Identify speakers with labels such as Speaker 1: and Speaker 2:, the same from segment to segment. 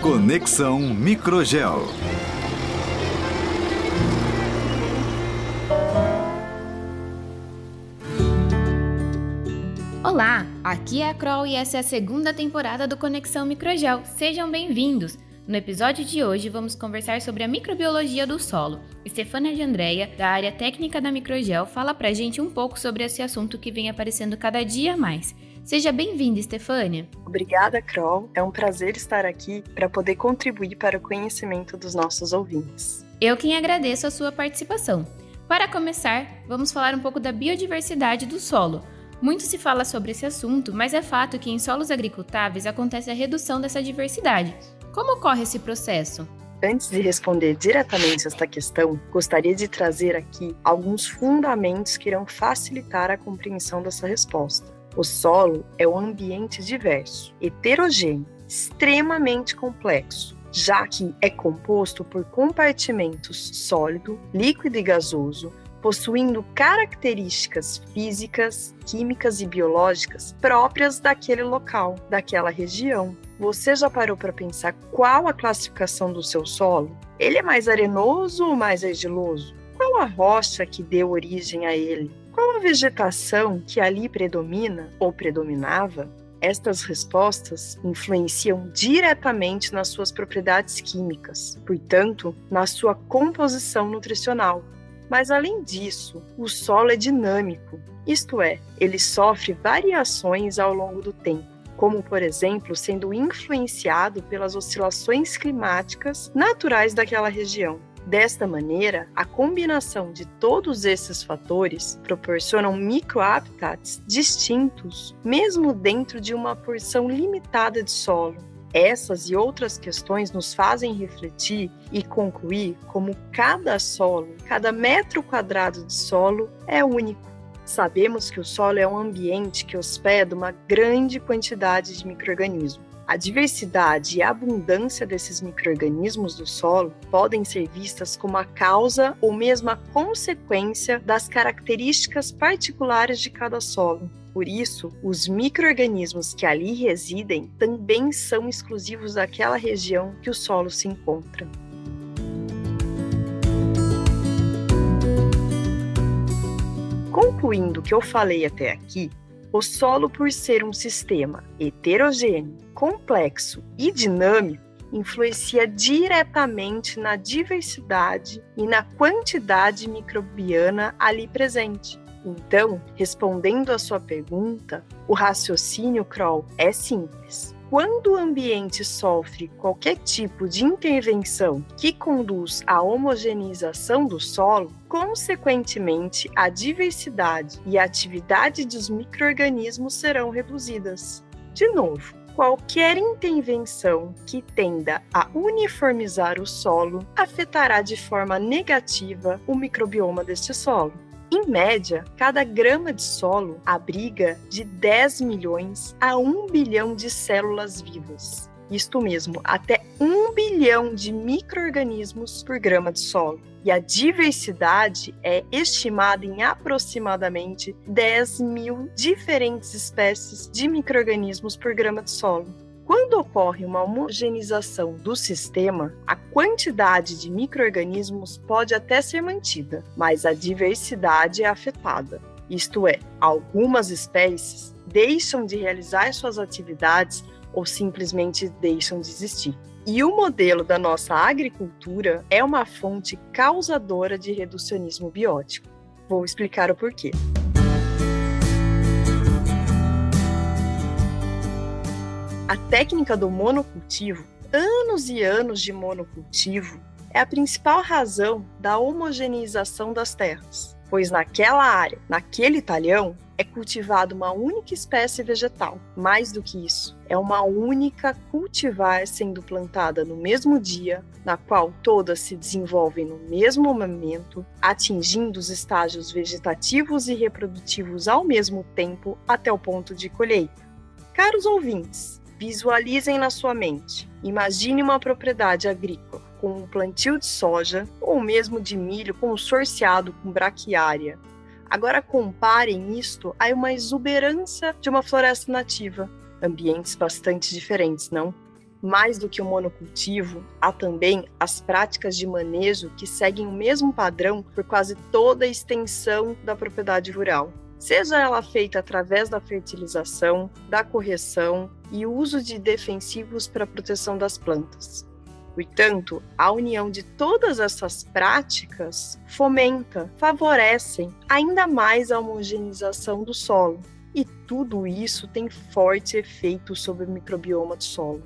Speaker 1: Conexão Microgel.
Speaker 2: Olá, aqui é a Kroll e essa é a segunda temporada do Conexão Microgel. Sejam bem-vindos! No episódio de hoje, vamos conversar sobre a microbiologia do solo. Stefania de Andrea, da área técnica da Microgel, fala pra gente um pouco sobre esse assunto que vem aparecendo cada dia mais. Seja bem-vinda, Stefânia.
Speaker 3: Obrigada, Kroll. É um prazer estar aqui para poder contribuir para o conhecimento dos nossos ouvintes.
Speaker 2: Eu quem agradeço a sua participação. Para começar, vamos falar um pouco da biodiversidade do solo. Muito se fala sobre esse assunto, mas é fato que em solos agricultáveis acontece a redução dessa diversidade. Como ocorre esse processo?
Speaker 3: Antes de responder diretamente esta questão, gostaria de trazer aqui alguns fundamentos que irão facilitar a compreensão dessa resposta. O solo é um ambiente diverso, heterogêneo, extremamente complexo, já que é composto por compartimentos sólido, líquido e gasoso, possuindo características físicas, químicas e biológicas próprias daquele local, daquela região. Você já parou para pensar qual a classificação do seu solo? Ele é mais arenoso ou mais argiloso? Qual a rocha que deu origem a ele? Qual a vegetação que ali predomina ou predominava? Estas respostas influenciam diretamente nas suas propriedades químicas, portanto, na sua composição nutricional. Mas além disso, o solo é dinâmico, isto é, ele sofre variações ao longo do tempo, como por exemplo sendo influenciado pelas oscilações climáticas naturais daquela região. Desta maneira, a combinação de todos esses fatores proporcionam microhabitats distintos, mesmo dentro de uma porção limitada de solo. Essas e outras questões nos fazem refletir e concluir como cada solo, cada metro quadrado de solo é único. Sabemos que o solo é um ambiente que hospeda uma grande quantidade de microrganismos a diversidade e a abundância desses microrganismos do solo podem ser vistas como a causa ou mesmo a consequência das características particulares de cada solo. Por isso, os microrganismos que ali residem também são exclusivos daquela região que o solo se encontra. Concluindo o que eu falei até aqui, o solo, por ser um sistema heterogêneo, complexo e dinâmico, influencia diretamente na diversidade e na quantidade microbiana ali presente. Então, respondendo à sua pergunta, o raciocínio Kroll é simples. Quando o ambiente sofre qualquer tipo de intervenção que conduz à homogeneização do solo, consequentemente a diversidade e a atividade dos microorganismos serão reduzidas. De novo, qualquer intervenção que tenda a uniformizar o solo afetará de forma negativa o microbioma deste solo. Em média, cada grama de solo abriga de 10 milhões a 1 bilhão de células vivas. Isto mesmo, até 1 bilhão de micro-organismos por grama de solo. E a diversidade é estimada em aproximadamente 10 mil diferentes espécies de micro-organismos por grama de solo. Quando ocorre uma homogeneização do sistema, a quantidade de microorganismos pode até ser mantida, mas a diversidade é afetada. Isto é, algumas espécies deixam de realizar suas atividades ou simplesmente deixam de existir. E o modelo da nossa agricultura é uma fonte causadora de reducionismo biótico. Vou explicar o porquê. A técnica do monocultivo, anos e anos de monocultivo, é a principal razão da homogeneização das terras, pois naquela área, naquele talhão, é cultivada uma única espécie vegetal. Mais do que isso, é uma única cultivar sendo plantada no mesmo dia, na qual todas se desenvolvem no mesmo momento, atingindo os estágios vegetativos e reprodutivos ao mesmo tempo até o ponto de colheita. Caros ouvintes, Visualizem na sua mente. Imagine uma propriedade agrícola com um plantio de soja ou mesmo de milho consorciado com braquiária. Agora comparem isto a uma exuberância de uma floresta nativa. Ambientes bastante diferentes, não? Mais do que o monocultivo, há também as práticas de manejo que seguem o mesmo padrão por quase toda a extensão da propriedade rural. Seja ela feita através da fertilização, da correção e uso de defensivos para a proteção das plantas. Portanto, a união de todas essas práticas fomenta, favorecem ainda mais a homogeneização do solo. E tudo isso tem forte efeito sobre o microbioma do solo.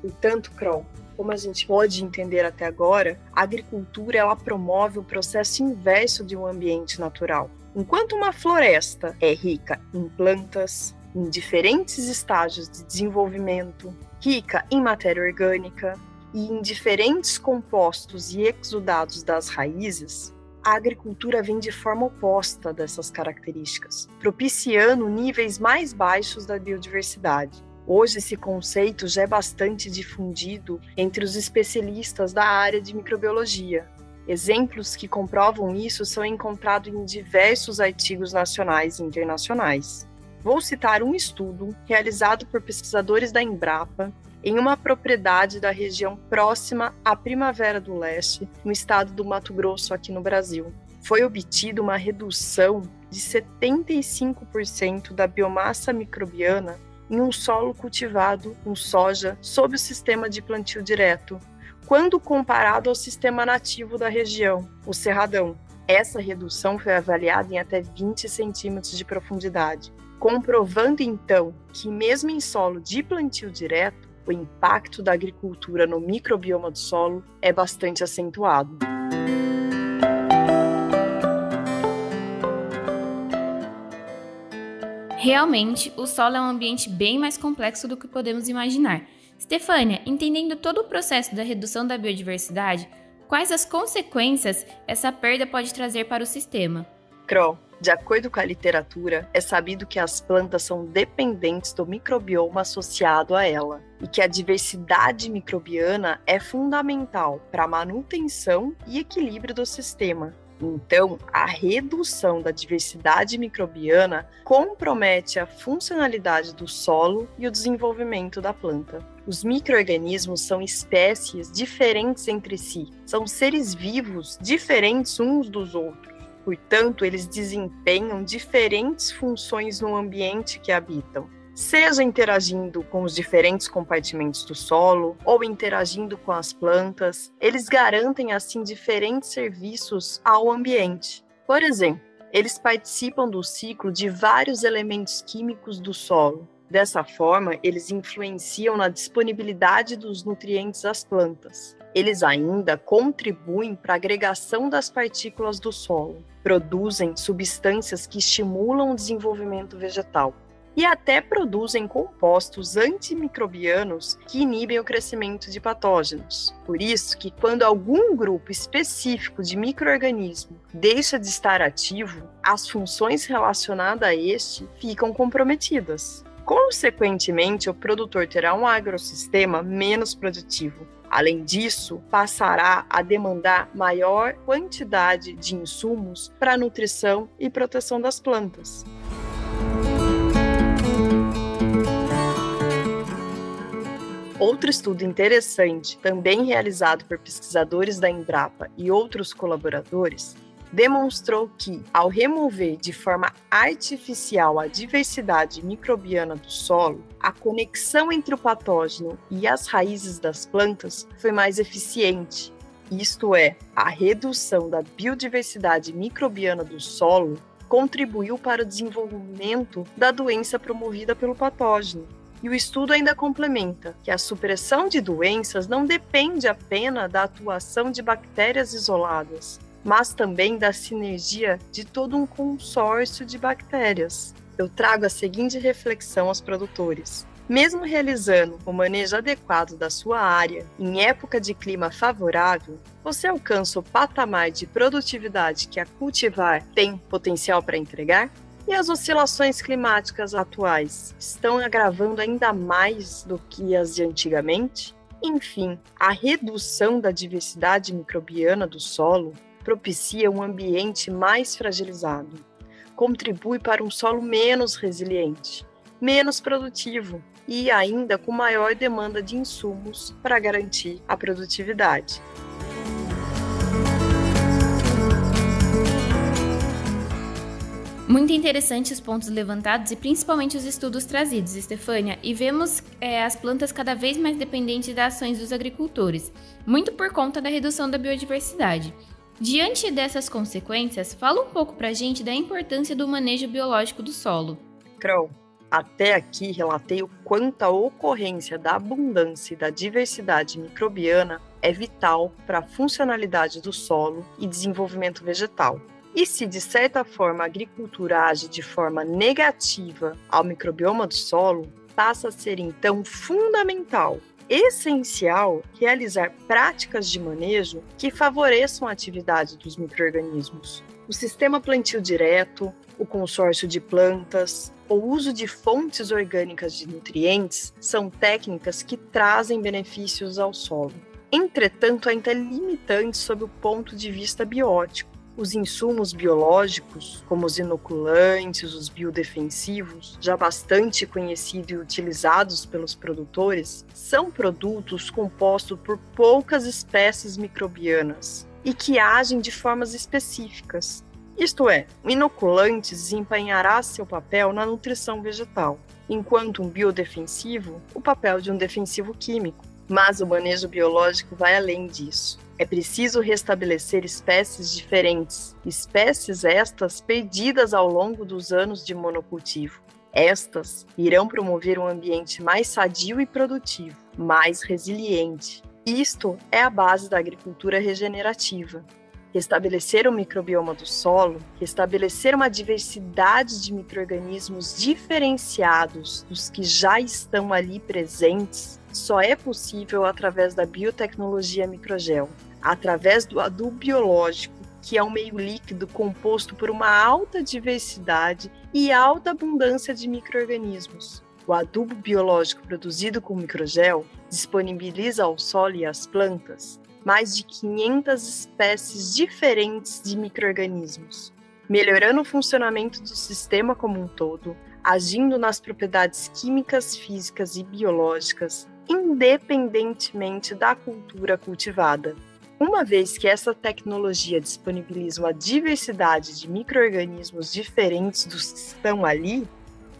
Speaker 3: Portanto, Kroll, como a gente pode entender até agora, a agricultura ela promove o processo inverso de um ambiente natural. Enquanto uma floresta é rica em plantas, em diferentes estágios de desenvolvimento, rica em matéria orgânica, e em diferentes compostos e exudados das raízes, a agricultura vem de forma oposta dessas características, propiciando níveis mais baixos da biodiversidade. Hoje, esse conceito já é bastante difundido entre os especialistas da área de microbiologia. Exemplos que comprovam isso são encontrados em diversos artigos nacionais e internacionais. Vou citar um estudo realizado por pesquisadores da Embrapa em uma propriedade da região próxima à Primavera do Leste, no estado do Mato Grosso, aqui no Brasil. Foi obtida uma redução de 75% da biomassa microbiana em um solo cultivado com soja sob o sistema de plantio direto, quando comparado ao sistema nativo da região, o cerradão. Essa redução foi avaliada em até 20 centímetros de profundidade, comprovando então que, mesmo em solo de plantio direto, o impacto da agricultura no microbioma do solo é bastante acentuado.
Speaker 2: Realmente, o solo é um ambiente bem mais complexo do que podemos imaginar. Stefânia, entendendo todo o processo da redução da biodiversidade, quais as consequências essa perda pode trazer para o sistema?
Speaker 3: Kroll, de acordo com a literatura, é sabido que as plantas são dependentes do microbioma associado a ela e que a diversidade microbiana é fundamental para a manutenção e equilíbrio do sistema. Então, a redução da diversidade microbiana compromete a funcionalidade do solo e o desenvolvimento da planta. Os microorganismos são espécies diferentes entre si, são seres vivos diferentes uns dos outros Portanto, eles desempenham diferentes funções no ambiente que habitam, seja interagindo com os diferentes compartimentos do solo ou interagindo com as plantas, eles garantem assim diferentes serviços ao ambiente. Por exemplo, eles participam do ciclo de vários elementos químicos do solo. Dessa forma, eles influenciam na disponibilidade dos nutrientes às plantas. Eles ainda contribuem para a agregação das partículas do solo, produzem substâncias que estimulam o desenvolvimento vegetal e até produzem compostos antimicrobianos que inibem o crescimento de patógenos. Por isso que quando algum grupo específico de microorganismo deixa de estar ativo, as funções relacionadas a este ficam comprometidas. Consequentemente, o produtor terá um agrossistema menos produtivo, Além disso, passará a demandar maior quantidade de insumos para nutrição e proteção das plantas. Outro estudo interessante, também realizado por pesquisadores da Embrapa e outros colaboradores, demonstrou que, ao remover de forma artificial a diversidade microbiana do solo, a conexão entre o patógeno e as raízes das plantas foi mais eficiente. Isto é, a redução da biodiversidade microbiana do solo contribuiu para o desenvolvimento da doença promovida pelo patógeno. E o estudo ainda complementa que a supressão de doenças não depende apenas da atuação de bactérias isoladas, mas também da sinergia de todo um consórcio de bactérias. Eu trago a seguinte reflexão aos produtores. Mesmo realizando o manejo adequado da sua área em época de clima favorável, você alcança o patamar de produtividade que a cultivar tem potencial para entregar? E as oscilações climáticas atuais estão agravando ainda mais do que as de antigamente? Enfim, a redução da diversidade microbiana do solo propicia um ambiente mais fragilizado. contribui para um solo menos resiliente, menos produtivo e ainda com maior demanda de insumos para garantir a produtividade.
Speaker 2: Muito interessantes os pontos levantados e principalmente os estudos trazidos, Stefânia, e vemos é, as plantas cada vez mais dependentes das ações dos agricultores, muito por conta da redução da biodiversidade. Diante dessas consequências, fala um pouco para a gente da importância do manejo biológico do solo.
Speaker 3: Crow, até aqui relatei o quanto a ocorrência da abundância e da diversidade microbiana é vital para a funcionalidade do solo e desenvolvimento vegetal. E se de certa forma a agricultura age de forma negativa ao microbioma do solo, passa a ser então fundamental, essencial realizar práticas de manejo que favoreçam a atividade dos microorganismos. O sistema plantio direto, o consórcio de plantas, o uso de fontes orgânicas de nutrientes são técnicas que trazem benefícios ao solo. Entretanto, ainda é limitante sob o ponto de vista biótico os insumos biológicos, como os inoculantes, os biodefensivos, já bastante conhecidos e utilizados pelos produtores, são produtos compostos por poucas espécies microbianas e que agem de formas específicas. Isto é, o inoculante desempenhará seu papel na nutrição vegetal, enquanto um biodefensivo, o papel de um defensivo químico. Mas o manejo biológico vai além disso. É preciso restabelecer espécies diferentes, espécies estas perdidas ao longo dos anos de monocultivo. Estas irão promover um ambiente mais sadio e produtivo, mais resiliente. Isto é a base da agricultura regenerativa. Restabelecer o microbioma do solo, restabelecer uma diversidade de microrganismos diferenciados dos que já estão ali presentes, só é possível através da biotecnologia microgel através do adubo biológico, que é um meio líquido composto por uma alta diversidade e alta abundância de microrganismos. O adubo biológico produzido com microgel disponibiliza ao solo e às plantas mais de 500 espécies diferentes de microrganismos, melhorando o funcionamento do sistema como um todo, agindo nas propriedades químicas, físicas e biológicas, independentemente da cultura cultivada. Uma vez que essa tecnologia disponibiliza uma diversidade de micro-organismos diferentes dos que estão ali,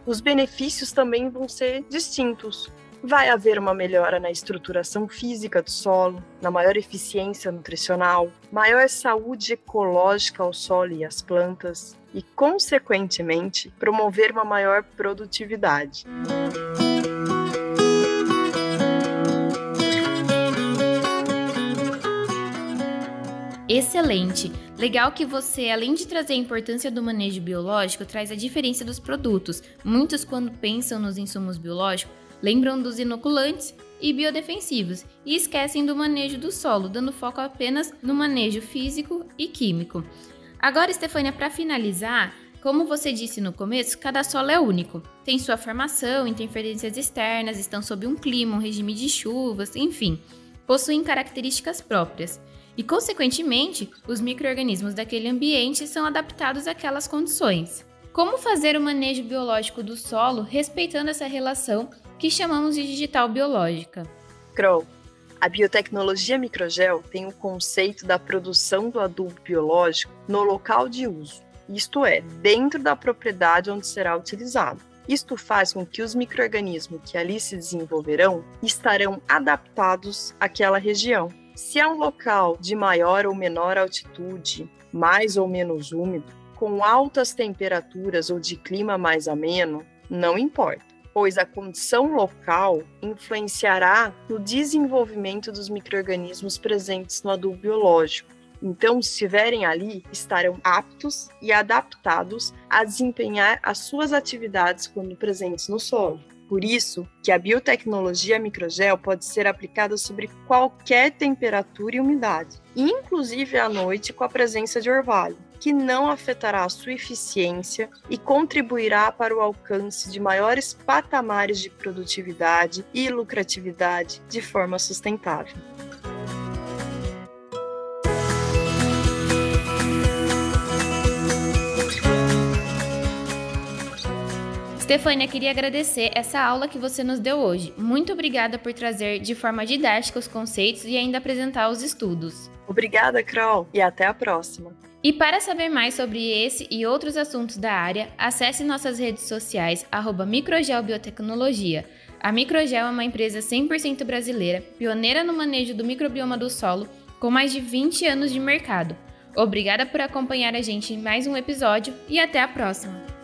Speaker 3: os benefícios também vão ser distintos. Vai haver uma melhora na estruturação física do solo, na maior eficiência nutricional, maior saúde ecológica ao solo e às plantas e, consequentemente, promover uma maior produtividade.
Speaker 2: Excelente! Legal que você, além de trazer a importância do manejo biológico, traz a diferença dos produtos. Muitos, quando pensam nos insumos biológicos, lembram dos inoculantes e biodefensivos e esquecem do manejo do solo, dando foco apenas no manejo físico e químico. Agora, Stefânia, para finalizar, como você disse no começo, cada solo é único. Tem sua formação, interferências externas, estão sob um clima, um regime de chuvas, enfim, possuem características próprias e, consequentemente, os micro-organismos daquele ambiente são adaptados àquelas condições. Como fazer o manejo biológico do solo respeitando essa relação que chamamos de digital biológica?
Speaker 3: Crow, a biotecnologia microgel tem o conceito da produção do adubo biológico no local de uso, isto é, dentro da propriedade onde será utilizado. Isto faz com que os microrganismos que ali se desenvolverão estarão adaptados àquela região se é um local de maior ou menor altitude, mais ou menos úmido, com altas temperaturas ou de clima mais ameno, não importa, pois a condição local influenciará no desenvolvimento dos microrganismos presentes no adubo biológico. Então, se estiverem ali, estarão aptos e adaptados a desempenhar as suas atividades quando presentes no solo. Por isso que a biotecnologia microgel pode ser aplicada sobre qualquer temperatura e umidade, inclusive à noite com a presença de orvalho, que não afetará a sua eficiência e contribuirá para o alcance de maiores patamares de produtividade e lucratividade de forma sustentável.
Speaker 2: Stefânia, queria agradecer essa aula que você nos deu hoje. Muito obrigada por trazer de forma didática os conceitos e ainda apresentar os estudos.
Speaker 3: Obrigada, Kroll, e até a próxima.
Speaker 2: E para saber mais sobre esse e outros assuntos da área, acesse nossas redes sociais, Microgelbiotecnologia. A Microgel é uma empresa 100% brasileira, pioneira no manejo do microbioma do solo, com mais de 20 anos de mercado. Obrigada por acompanhar a gente em mais um episódio e até a próxima!